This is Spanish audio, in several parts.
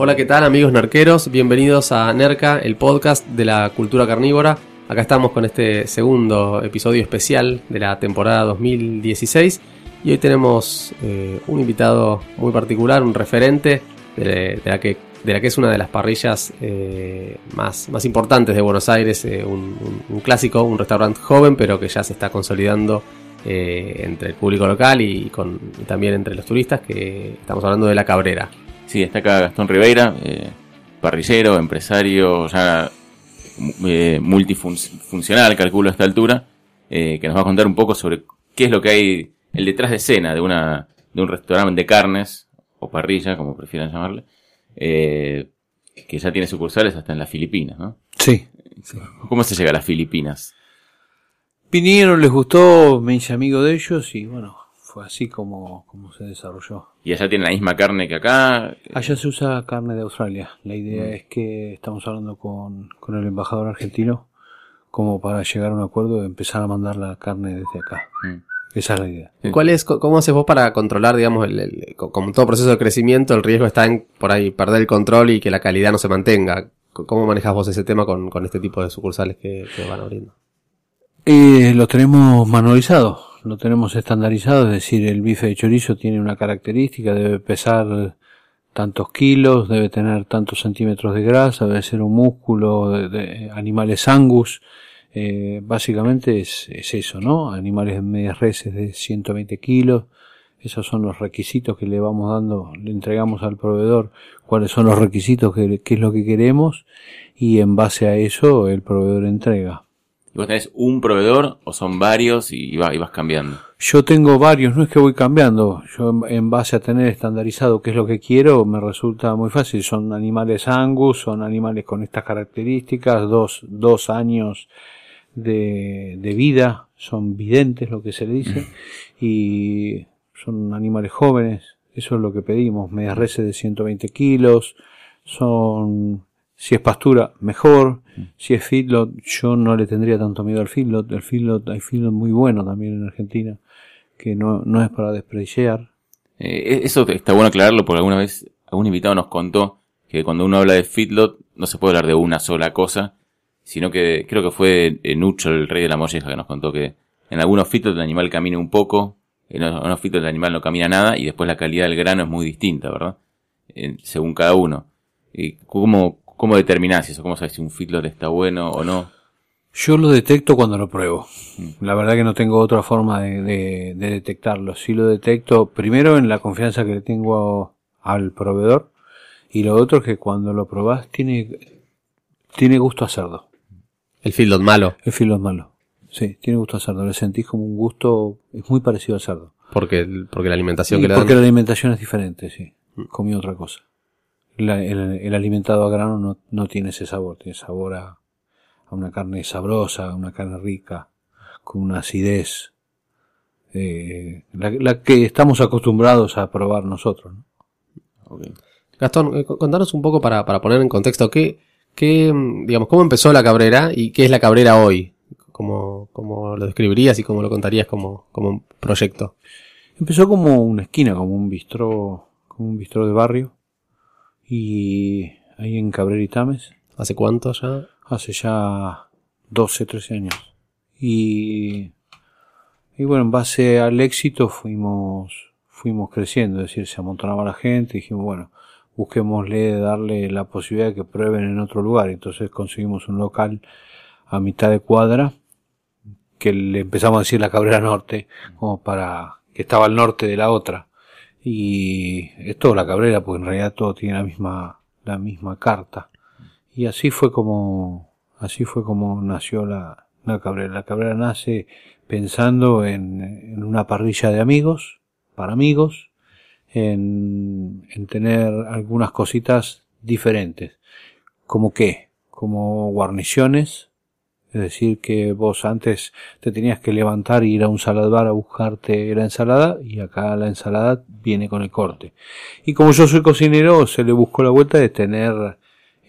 Hola, ¿qué tal amigos narqueros? Bienvenidos a Nerca, el podcast de la cultura carnívora. Acá estamos con este segundo episodio especial de la temporada 2016 y hoy tenemos eh, un invitado muy particular, un referente de, la, que, de la que es una de las parrillas eh, más, más importantes de Buenos Aires, eh, un, un, clásico, un restaurante joven pero que ya se está consolidando entre el público local y, con, y también entre los turistas, que estamos hablando de La Cabrera. Sí, está acá Gastón Ribeira, eh, parrillero, empresario, ya eh, multifuncional, calculo a esta altura, eh, que nos va a contar un poco sobre qué es lo que hay, el detrás de escena de una de un restaurante de carnes, o parrilla, como prefieran llamarle, eh, que ya tiene sucursales hasta en las Filipinas, ¿no? Sí. ¿Cómo se llega a las Filipinas? Vinieron, les gustó, me hice amigo de ellos y bueno, fue así como, como se desarrolló. ¿Y allá tiene la misma carne que acá? Allá se usa carne de Australia. La idea mm. es que estamos hablando con, con el embajador argentino como para llegar a un acuerdo de empezar a mandar la carne desde acá. Mm. Esa es la idea. ¿Cuál es, ¿Cómo haces vos para controlar, digamos, el, como todo proceso de crecimiento, el riesgo está en por ahí perder el control y que la calidad no se mantenga? ¿Cómo manejas vos ese tema con, con este tipo de sucursales que, que van abriendo? Eh, lo tenemos manualizado lo tenemos estandarizado, es decir, el bife de chorizo tiene una característica, debe pesar tantos kilos, debe tener tantos centímetros de grasa, debe ser un músculo de, animales angus, eh, básicamente es, eso, ¿no? Animales medias reses de 120 kilos, esos son los requisitos que le vamos dando, le entregamos al proveedor cuáles son los requisitos, qué es lo que queremos y en base a eso el proveedor entrega. ¿Vos tenés un proveedor o son varios y, vas, cambiando? Yo tengo varios, no es que voy cambiando. Yo en base a tener estandarizado qué es lo que quiero, me resulta muy fácil. Son animales angus, son animales con estas características, dos, dos años de, de vida, son videntes lo que se le dice, y son animales jóvenes, eso es lo que pedimos, medias reses de 120 kilos, son si es pastura, mejor. Mm. Si es feedlot, yo no le tendría tanto miedo al feedlot. El feedlot, hay feedlot muy bueno también en Argentina, que no, no es para despreciar. Eh, eso está bueno aclararlo porque alguna vez algún invitado nos contó que cuando uno habla de feedlot no se puede hablar de una sola cosa, sino que creo que fue Nucho, el rey de la molleja, que nos contó que en algunos feedlot el animal camina un poco, en otros feedlot el animal no camina nada y después la calidad del grano es muy distinta, ¿verdad? según cada uno. ¿Y cómo, ¿Cómo determinás eso? ¿Cómo sabes si un feedlot está bueno o no? Yo lo detecto cuando lo pruebo. Mm. La verdad que no tengo otra forma de, detectarlo. Si lo detecto primero en la confianza que le tengo al proveedor y lo otro es que cuando lo probás tiene, tiene gusto a cerdo. ¿El feedlot malo? El feedlot malo. Sí, tiene gusto a cerdo. Le sentís como un gusto, es muy parecido al cerdo. Porque, porque la alimentación que le dan... Porque la alimentación es diferente, sí. Mm. Comí otra cosa el, alimentado a grano no, no, tiene ese sabor, tiene sabor a, una carne sabrosa, a una carne rica, con una acidez, eh, la, que estamos acostumbrados a probar nosotros. Gastón, eh, contanos un poco para, para poner en contexto, ¿qué, qué, digamos, ¿cómo empezó la cabrera y qué es la cabrera hoy? ¿Cómo, cómo lo describirías y cómo lo contarías como, como un proyecto? Empezó como una esquina, como un bistró, como un bistró de barrio, y ahí en Cabrera y Tames. ¿Hace cuánto ya? Hace ya 12, 13 años. Y, y bueno, en base al éxito fuimos, fuimos creciendo, es decir, se amontonaba la gente y dijimos, bueno, busquémosle darle la posibilidad de que prueben en otro lugar. Entonces conseguimos un local a mitad de cuadra que le empezamos a decir la Cabrera Norte, como para que estaba al norte de la otra y es todo la cabrera porque en realidad todo tiene la misma la misma carta y así fue como así fue como nació la, la cabrera la cabrera nace pensando en, en una parrilla de amigos para amigos en, en tener algunas cositas diferentes. ¿Como qué? Como guarniciones, es decir, que vos antes te tenías que levantar y ir a un saladbar a buscarte la ensalada y acá la ensalada viene con el corte. Y como yo soy cocinero, se le buscó la vuelta de tener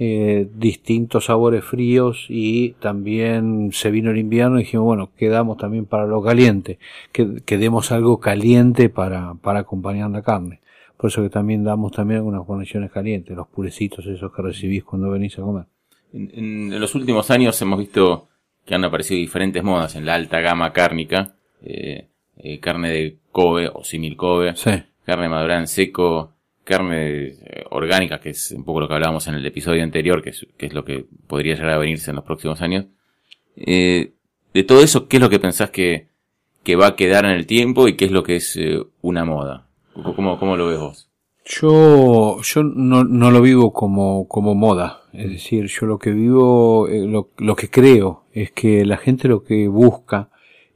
eh, distintos sabores fríos y también se vino el invierno y dijimos, bueno, quedamos también para lo caliente, que, que demos algo caliente para, para acompañar la carne. Por eso que también damos también algunas guarniciones calientes, los purecitos esos que recibís cuando venís a comer. En- en los últimos años hemos visto que han aparecido diferentes modas en la alta gama cárnica. eh, eh, carne de Kobe o simil Kobe, Sí. carne madurada en seco, carne eh, orgánica, que es un poco lo que hablábamos en el episodio anterior, que es, que es lo que podría llegar a venirse en los próximos años. Eh, de todo eso, ¿qué es lo que pensás que, que va a quedar en el tiempo y qué es lo que es eh, una moda? ¿Cómo, ¿Cómo lo ves vos? Yo, yo no, no lo vivo como, como moda. Es decir, yo lo que vivo, eh, lo, lo que creo es que la gente lo que busca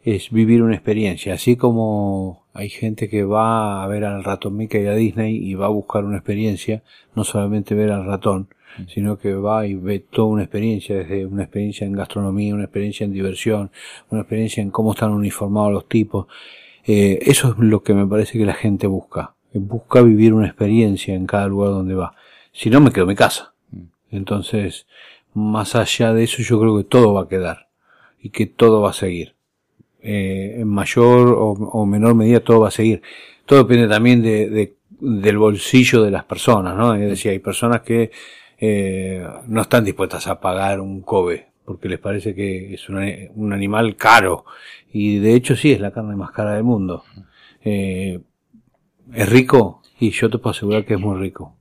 es vivir una experiencia. Así como hay gente que va a ver al ratón Mickey a Disney y va a buscar una experiencia, no solamente ver al ratón, sino que va y ve toda una experiencia, desde una experiencia en gastronomía, una experiencia en diversión, una experiencia en cómo están uniformados los tipos. Eh, eso es lo que me parece que la gente busca. Busca vivir una experiencia en cada lugar donde va. Si no, me quedo en mi casa. Entonces, más allá de eso, yo creo que todo va a quedar. Y que todo va a seguir. Eh, en mayor o, o menor medida todo va a seguir. Todo depende también de, de- del bolsillo de las personas, ¿no? Es decir, hay personas que eh, no están dispuestas a pagar un Kobe porque les parece que es un, un animal caro. Y de hecho sí, es la carne más cara del mundo. Eh, ¿Es rico? Y yo te puedo asegurar que es muy rico.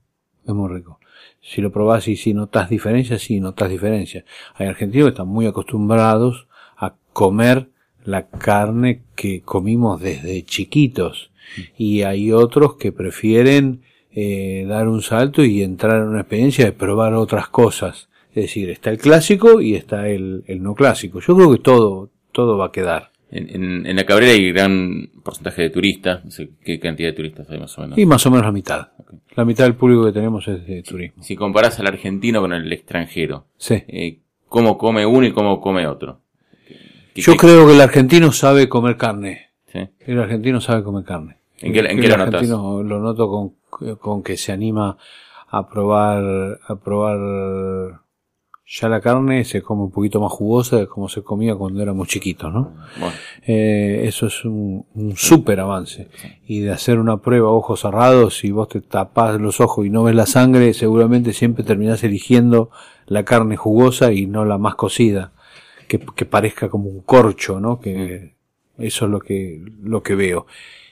Es muy rico. Si lo probás y si notas diferencias, sí notas diferencias. Hay argentinos que están muy acostumbrados a comer la carne que comimos desde chiquitos. Y hay otros que prefieren eh, dar un salto y entrar en una experiencia de probar otras cosas. Es decir, está el clásico y está el, el no clásico. Yo creo que todo, todo va a quedar. En, en, en la Cabrera hay gran porcentaje de turistas. No sé qué cantidad de turistas hay más o menos. Y más o menos la mitad. La mitad del público que tenemos es de turismo. Si comparás al argentino con el extranjero, Sí. eh, ¿cómo come uno y cómo come otro? ¿Qué- Yo qué- creo que el argentino sabe comer carne. ¿sí? El argentino sabe comer carne. ¿En qué- en El qué lo notas? argentino lo noto con, con que se anima a probar, a probar ya la carne se come un poquito más jugosa de como se comía cuando éramos chiquitos, ¿no? Bueno, Eh, eso es un, un súper avance. Y de hacer una prueba a ojos cerrados, si vos te tapás los ojos y no ves la sangre, seguramente siempre terminás eligiendo la carne jugosa y no la más cocida, que, que parezca como un corcho, ¿no? Que eso es lo que, lo que veo.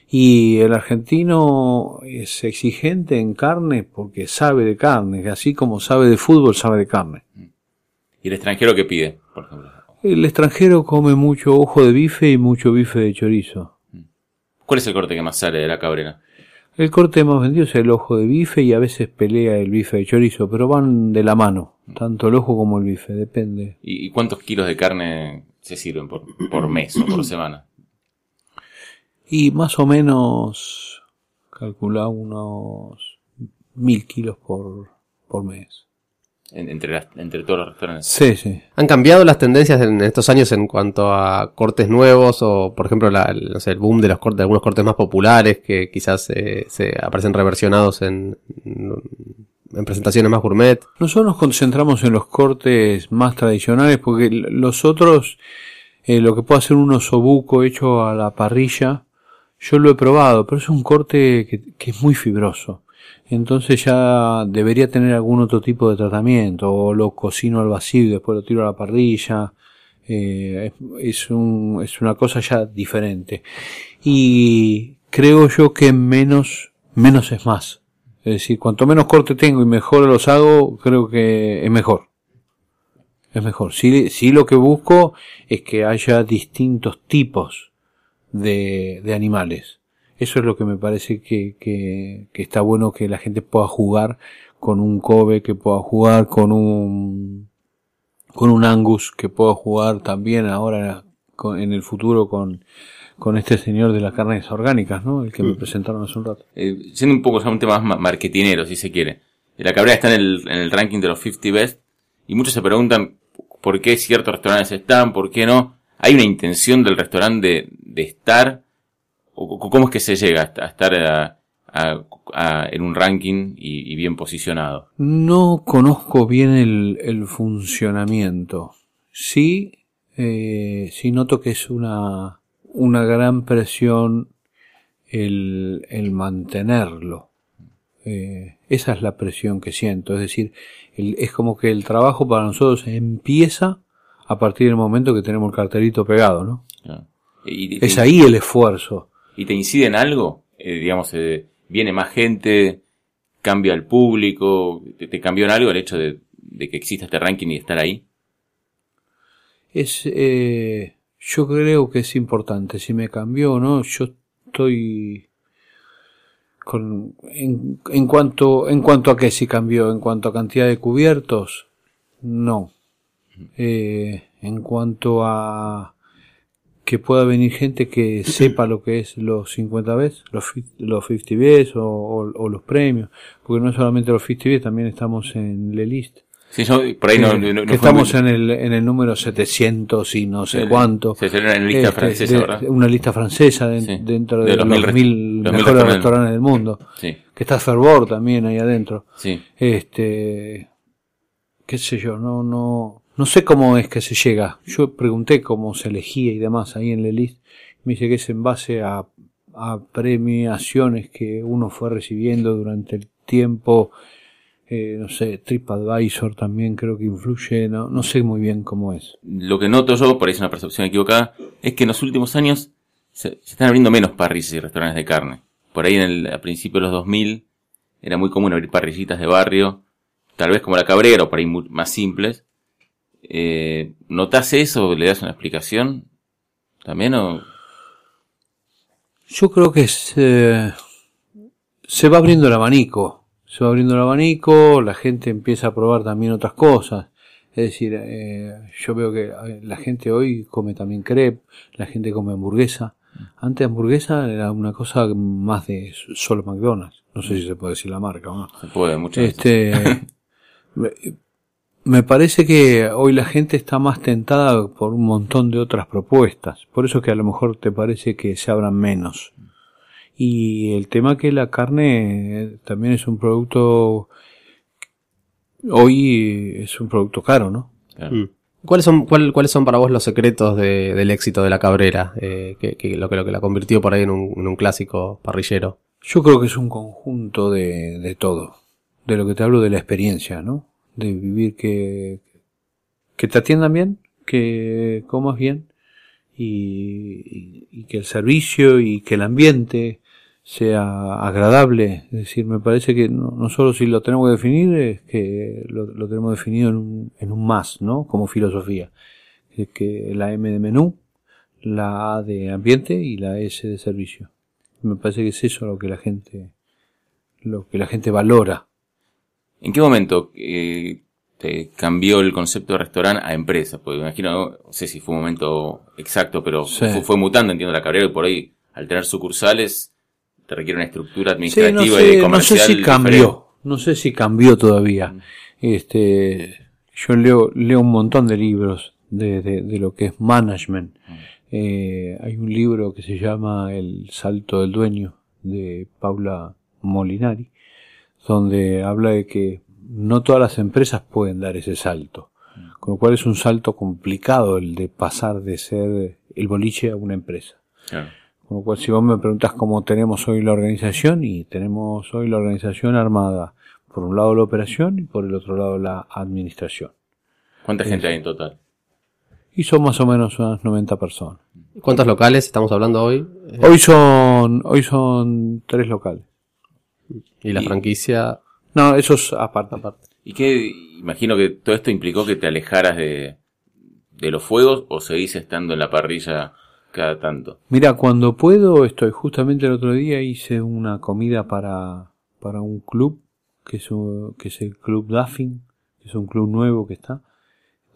Y el argentino es exigente en carne porque sabe de carne, así como sabe de fútbol, sabe de carne. ¿Y el extranjero qué pide, por ejemplo? El extranjero come mucho ojo de bife y mucho bife de chorizo. ¿Cuál es el corte que más sale de la Cabrera? El corte más vendido es el ojo de bife y a veces pelea el bife de chorizo, pero van de la mano, tanto el ojo como el bife, depende. ¿Y, cuántos kilos de carne se sirven por, por mes o por semana? Y más o menos calcula unos mil kilos por, por mes. En- entre, las- entre todos los restaurantes. Sí, sí. ¿Han cambiado las tendencias en estos años en cuanto a cortes nuevos o, por ejemplo, la- el, no sé, el boom de los cortes, de algunos cortes más populares que quizás eh, se aparecen reversionados en, en presentaciones más gourmet? Nosotros nos concentramos en los cortes más tradicionales porque los otros, eh, lo que puede hacer un osobuco hecho a la parrilla, yo lo he probado, pero es un corte que, que es muy fibroso. Entonces ya debería tener algún otro tipo de tratamiento, o lo cocino al vacío y después lo tiro a la parrilla. Eh, es, un, es una cosa ya diferente. Y creo yo que menos, menos es más. Es decir, cuanto menos corte tengo y mejor los hago, creo que es mejor. Es mejor. Sí, sí lo que busco es que haya distintos tipos de, de animales. Eso es lo que me parece que, que, que está bueno que la gente pueda jugar con un Kobe, que pueda jugar con un, con un Angus, que pueda jugar también ahora en el futuro con, con este señor de las carnes orgánicas, ¿no? El que me Mm. presentaron hace un rato. Eh, siendo un poco o sea, un tema más ma- marketinero, si se quiere. La cabrera está en el, en el ranking de los 50 best y muchos se preguntan por qué ciertos restaurantes están, por qué no. ¿Hay una intención del restaurante de, de estar? ¿O o cómo es que se llega a, estar a- a- a- en un ranking y, y bien posicionado? No conozco bien el, el funcionamiento. Sí, eh, sí noto que es una, una gran presión el, el mantenerlo. Eh, esa es la presión que siento. Es decir, el- es como que el trabajo para nosotros empieza a partir del momento que tenemos el cartelito pegado, ¿no? Y, y- Es ahí el esfuerzo. ¿Y te incide en algo? Eh, digamos, eh, viene más gente, cambia el público, ¿te, te cambió en algo el hecho de, de que exista este ranking y estar ahí? Es, eh, yo creo que es importante. Si me cambió o no, yo estoy con, en, en cuanto, en cuanto a que si cambió, en cuanto a cantidad de cubiertos, no. Eh, en cuanto a que pueda venir gente que sepa lo que es los 50 Bs, los, los 50 Bs o, o- o los premios, porque no solamente los 50 Bs, también estamos en la list. Sí, por ahí no, que, no- no que estamos en el, en el número 700 y no sé Sí, cuánto. Se en la lista Este, francesa, de- ¿verdad? Una lista francesa de- Sí. dentro De de, los los, mil los mejores restaurantes. restaurantes del mundo. Sí, Que está Fervor también ahí adentro. sí. Este, qué sé yo, no, no, no sé cómo es que se llega. Yo pregunté cómo se elegía y demás ahí en la list. Me dice que es en base a, premiaciones que uno fue recibiendo durante el tiempo. Eh, no sé, TripAdvisor también creo que influye. No, no sé muy bien cómo es. Lo que noto yo, por ahí es una percepción equivocada, es que en los últimos años se, están abriendo menos parrillas y restaurantes de carne. Por ahí en el, a principios de los 2000 era muy común abrir parrillitas de barrio, tal vez como la Cabrera o por ahí más simples. Eh, ¿Notas eso? ¿Le das una explicación? ¿También o...? Yo creo que se, se va abriendo el abanico. Se va abriendo el abanico, la gente empieza a probar también otras cosas. Es decir, eh, yo veo que eh, la gente hoy come también crepe, la gente come hamburguesa. Antes hamburguesa era una cosa más de solo McDonald's. No sé si se puede decir la marca o no. Se puede muchas veces. Este, me- me parece que hoy la gente está más tentada por un montón de otras propuestas. Por eso que a lo mejor te parece que se abran menos. Y el tema que la carne eh, también es un producto, hoy es un producto caro, ¿no? Mm. ¿Cuáles son, cuál- ¿Cuáles son para vos los secretos de- del éxito de la Cabrera? Eh, que, que lo, que lo que la convirtió por ahí en un, en un clásico parrillero. Yo creo que es un conjunto de, de todo. De lo que te hablo de la experiencia, ¿no? De vivir que, que te atiendan bien, que comas bien y, y- que el servicio y que el ambiente sea agradable. Es decir, me parece que no, no solo si lo tenemos que definir, es que lo, lo tenemos definido en un, en un más, ¿no? Como filosofía. Es que la M de menú, la A de ambiente y la S de servicio. Me parece que es eso lo que la gente, lo que la gente valora. ¿En qué momento eh, te cambió el concepto de restaurante a empresa? Porque me imagino, no sé si fue un momento exacto, pero Sí. fue, fue mutando, entiendo, la carrera y por ahí, al tener sucursales, te requiere una estructura Sí, administrativa no y sé, no comercial. sé si cambió, diferente. no sé si cambió todavía. Mm. Este, yo leo, leo un montón de libros de, de, de lo que es management. Mm. Eh, hay un libro que se llama El salto del dueño de Paula Molinari, donde habla de que no todas las empresas pueden dar ese salto. Con lo cual es un salto complicado el de pasar de ser el boliche a una empresa. Claro. Con lo cual, si vos me preguntás cómo tenemos hoy la organización, y tenemos hoy la organización armada, por un lado la operación y por el otro lado la administración. ¿Cuánta gente hay en total? Y son más o menos unas 90 personas. ¿Cuántos locales estamos hablando hoy? Hoy son, hoy son tres locales. Y la y- franquicia. No, eso es aparte. ¿Y qué? Imagino que todo esto implicó que te alejaras de, de los fuegos o seguís estando en la parrilla cada tanto. Mira, cuando puedo, estoy justamente el otro día hice una comida para, para un club, que es, un- que es el Club Duffin, que es un club nuevo que está,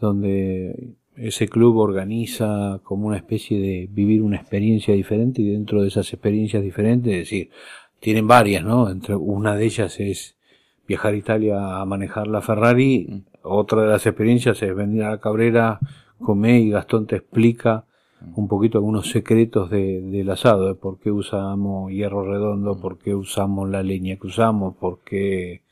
donde ese club organiza como una especie de vivir una experiencia diferente y dentro de esas experiencias diferentes, es decir, tienen varias, ¿no? Entre una de ellas es viajar a Italia a manejar la Ferrari, otra de las experiencias es venir a la Cabrera, comer y Gastón te explica un poquito algunos secretos de, del asado, de por qué usamos hierro redondo, por qué usamos la leña que usamos, por qué,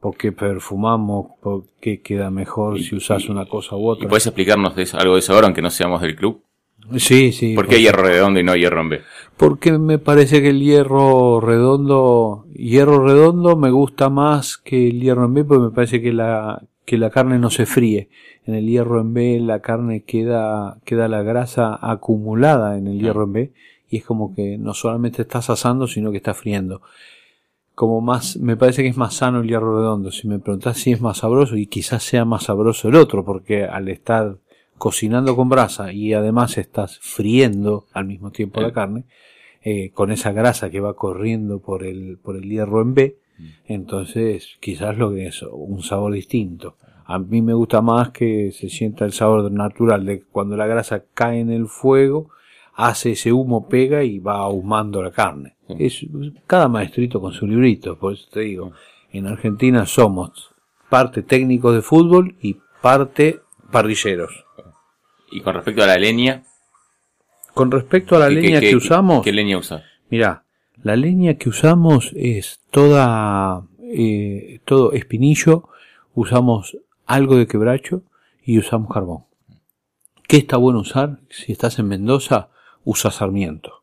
por qué perfumamos, por qué queda mejor si usas una cosa u ¿Y otra. puedes explicarnos de eso- algo de eso ahora, aunque no seamos del club? Sí, sí. ¿Por qué hierro redondo y no hierro en B? Porque me parece que el hierro redondo, hierro redondo me gusta más que el hierro en B, porque me parece que la, que la carne no se fríe. En el hierro en B la carne queda, queda la grasa acumulada en el hierro en B y es como que no solamente estás asando, sino que estás friendo. Como más, me parece que es más sano el hierro redondo. Si me preguntás si es más sabroso, y quizás sea más sabroso el otro, porque al estar cocinando con brasa y además estás friendo al mismo tiempo la carne, eh, con esa grasa que va corriendo por el, por el hierro en B, entonces quizás lo que es un sabor distinto. A mí me gusta más que se sienta el sabor natural de cuando la grasa cae en el fuego, hace ese humo, pega y va ahumando la carne. Es cada maestrito con su librito, por eso te digo, en Argentina somos parte técnicos de fútbol y parte parrilleros. Y con respecto a la leña. Con respecto a la ¿qué- leña qué- que usamos, ¿Qué leña? Mira, la leña que usamos es toda, eh, todo espinillo, usamos algo de quebracho y usamos carbón. ¿Qué está bueno usar? Si estás en Mendoza, usa sarmiento.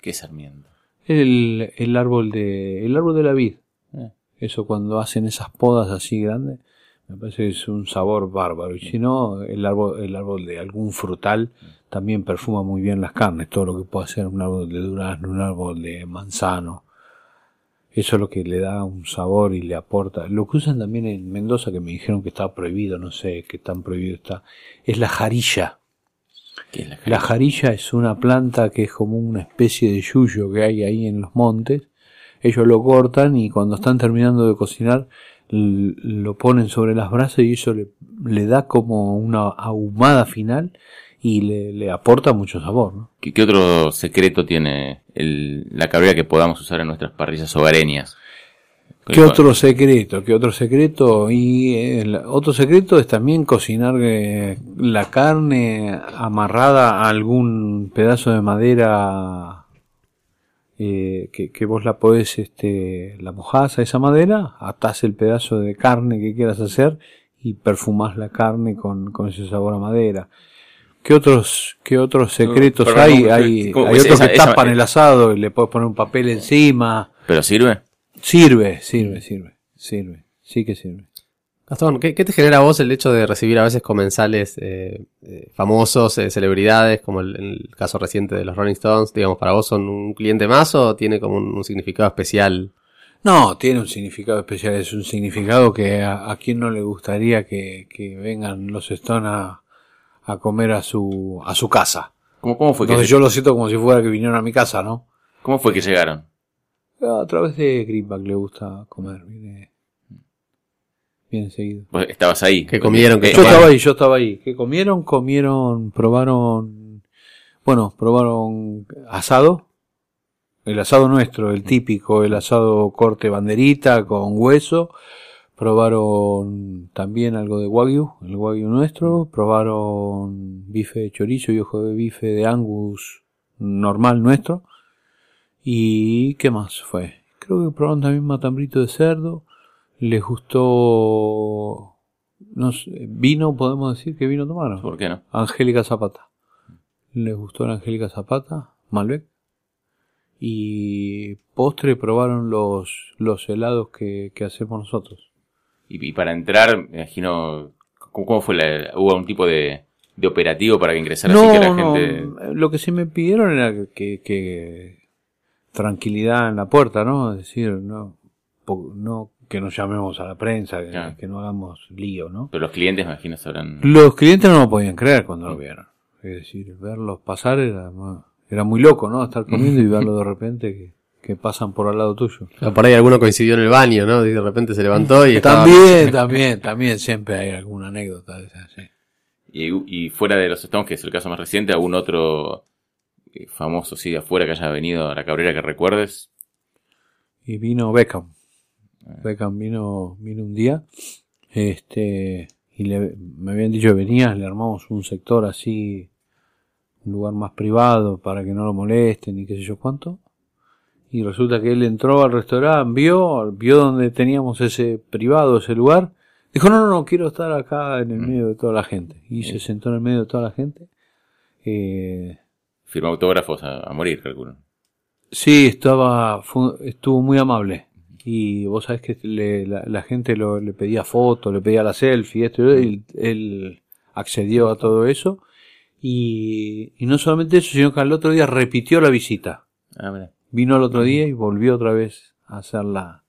¿Qué es sarmiento? El, el árbol de, el árbol de la vid. Eh. Eso cuando hacen esas podas así grandes, me parece que es un sabor bárbaro. Y si no, el árbol, el árbol de algún frutal también perfuma muy bien las carnes. Todo lo que puede ser un árbol de durazno, un árbol de manzano. Eso es lo que le da un sabor y le aporta. Lo que usan también en Mendoza, que me dijeron que está prohibido, no sé qué tan prohibido está, es la jarilla. ¿Qué es la La jarilla es una planta que es como una especie de yuyo que hay ahí en los montes. Ellos lo cortan y cuando están terminando de cocinar lo ponen sobre las brasas y eso le, le da como una ahumada final y le, le aporta mucho sabor. ¿no? ¿Qué, qué otro secreto tiene el- la cabrera que podamos usar en nuestras parrillas hogareñas? ¿Qué otro secreto? ¿Qué otro secreto? Y eh, el otro secreto es también cocinar eh, la carne amarrada a algún pedazo de madera eh, que, que vos la podés, este, la mojás a esa madera, atás el pedazo de carne que quieras hacer y perfumás la carne con, con ese sabor a madera. ¿Qué otros, qué otros secretos hay? ¿cómo- Hay, hay esa- otros que esa- tapan el asado y le puedes poner un papel encima. ¿Pero sirve? Sirve, sirve, sirve, sirve. Sí que sirve. Gastón, ¿qué, qué te genera a vos el hecho de recibir a veces comensales eh, eh, famosos, eh, celebridades, como el, el caso reciente de los Rolling Stones? Digamos, ¿para vos son un cliente más o tiene como un, un significado especial? No, tiene un significado especial. Es un significado que a, a quien no le gustaría que, que vengan los Stones a, a comer a su, a su casa. ¿Cómo, cómo fue que Entonces yo lo siento como si fuera que vinieron a mi casa, ¿no? ¿Cómo fue que llegaron? A través de Greenback le gusta comer. Viene, viene seguido. Estabas ahí. ¿Qué comieron? ¿Qué Eh, Yo estaba ahí, yo estaba ahí. ¿Qué comieron? Comieron, probaron, bueno, probaron asado. El asado nuestro, el típico, el asado corte banderita con hueso. Probaron también algo de wagyu, el wagyu nuestro. Probaron bife de chorizo y ojo de bife de angus normal nuestro. ¿Y qué más fue? Creo que probaron también matambrito de cerdo. Les gustó no sé, vino, podemos decir que vino tomaron. ¿Por qué no? Angélica Zapata. Les gustó la Angélica Zapata, Malbec. Y postre probaron los, los helados que, que hacemos nosotros. Y, y para entrar, me imagino, ¿cómo, fue la, hubo un tipo de, de operativo para que ingresara así que la no, gente... lo que sí me pidieron era que, que tranquilidad en la puerta, ¿no? Es decir, no, no que nos llamemos a la prensa, que, Claro. que no hagamos lío, ¿no? Pero los clientes, me imagino, sabrán... Los clientes no lo podían creer cuando lo vieron. Es decir, verlos pasar era, era muy loco, ¿no? Estar comiendo y verlo de repente que, que pasan por al lado tuyo. O Por ahí alguno coincidió en el baño, ¿no? Y de repente se levantó y estaba... También, también, también siempre hay alguna anécdota de esas, sí. Y, y fuera de los Stones, que es el caso más reciente, ¿algún otro eh, famoso, sí, de afuera que haya venido a la Cabrera que recuerdes? Y vino Beckham. Beckham vino, vino un día. Este, y le, me habían dicho que venía, le armamos un sector así, un lugar más privado para que no lo molesten y qué sé yo cuánto. Y resulta que él entró al restaurante, vio, vio donde teníamos ese privado, ese lugar. Dijo, no, no, no, quiero estar acá en el medio de toda la gente. Y se sentó en el medio de toda la gente. Eh, Firmó autógrafos a, a morir, calculo. Sí, estaba, fue- estuvo muy amable. Y vos sabés que le- la, la gente lo- le pedía fotos, le pedía la selfie, esto y él accedió a todo eso. Y, y no solamente eso, sino que al otro día repitió la visita. Ah. Vino al otro día y volvió otra vez a hacer la,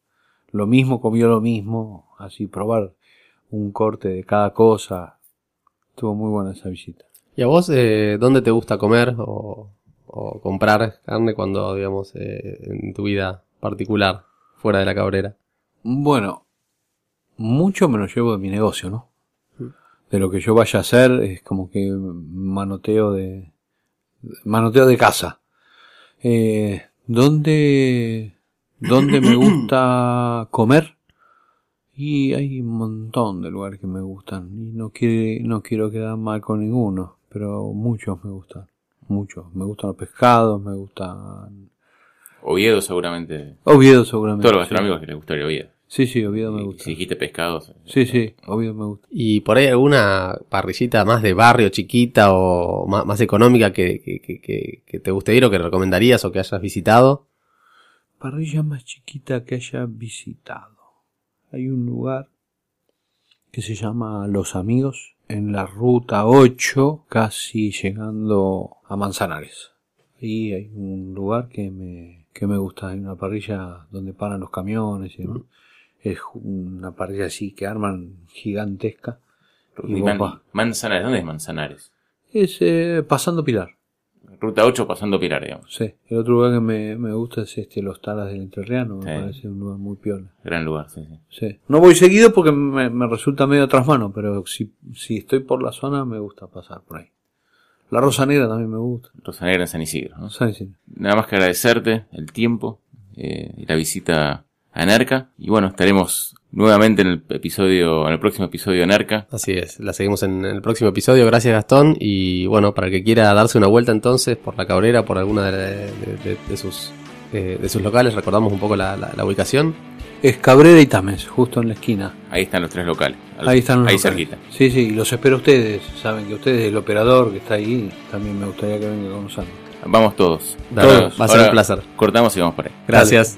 lo mismo, comió lo mismo, así probar un corte de cada cosa. Estuvo muy buena esa visita. ¿Y a vos eh, dónde te gusta comer o, o comprar carne cuando, digamos, eh, en tu vida particular, fuera de la cabrera? Bueno, mucho me lo llevo de mi negocio, ¿no? De lo que yo vaya a hacer es como que manoteo de manoteo de casa. Eh, ¿Dónde dónde me gusta comer? Y hay un montón de lugares que me gustan y no quiere, no quiero quedar mal con ninguno, pero muchos me gustan, muchos. Me gustan los pescados, me gustan Oviedo seguramente. Oviedo seguramente. Todos los sí. gastronómicos que les gustaría Oviedo. Sí, sí, Oviedo me Y gusta. si dijiste pescados. Sí, sí, Oviedo me gusta. ¿Y por ahí alguna parrillita más de barrio, chiquita o más, más económica que, que, que- que- que te guste ir o que recomendarías o que hayas visitado? Parrilla más chiquita que haya visitado. Hay un lugar que se llama Los Amigos en la ruta 8, casi llegando a Manzanares. Ahí hay un lugar que me, que me gusta. Hay una parrilla donde paran los camiones. y demás. Es una parrilla así que arman gigantesca. Y Man-. Manzanares, ¿dónde es Manzanares? Es eh, pasando Pilar. Ruta 8 pasando Pilar, digamos. Sí, el otro lugar que me, me gusta es este Los Talas del Entrerriano, me Sí. parece un lugar muy piola. Gran lugar, sí, sí. Sí. No voy seguido porque me, me resulta medio tras mano, pero si, si estoy por la zona me gusta pasar por ahí. La Rosa Negra también me gusta. Rosa Negra en San Isidro. ¿no? Sí, sí. Nada más que agradecerte el tiempo eh, y la visita a Nerca. Y bueno, estaremos nuevamente en el episodio, en el próximo episodio de Nerca. Así es, la seguimos en el próximo episodio. Gracias Gastón. Y bueno, para el que quiera darse una vuelta entonces por la cabrera, por alguna de, de- de- de sus, eh, de sus locales, recordamos un poco la, la- la ubicación. Es Cabrera y Tames, justo en la esquina. Ahí están los tres locales. Al- Ahí están los Ahí locales. cerquita. Sí, sí, y los espero a ustedes. Saben que ustedes, el operador que está ahí, también me gustaría que venga con nosotros. Vamos todos. Dale, Ahora- va a ser ahora un placer. Cortamos y vamos por ahí. Gracias.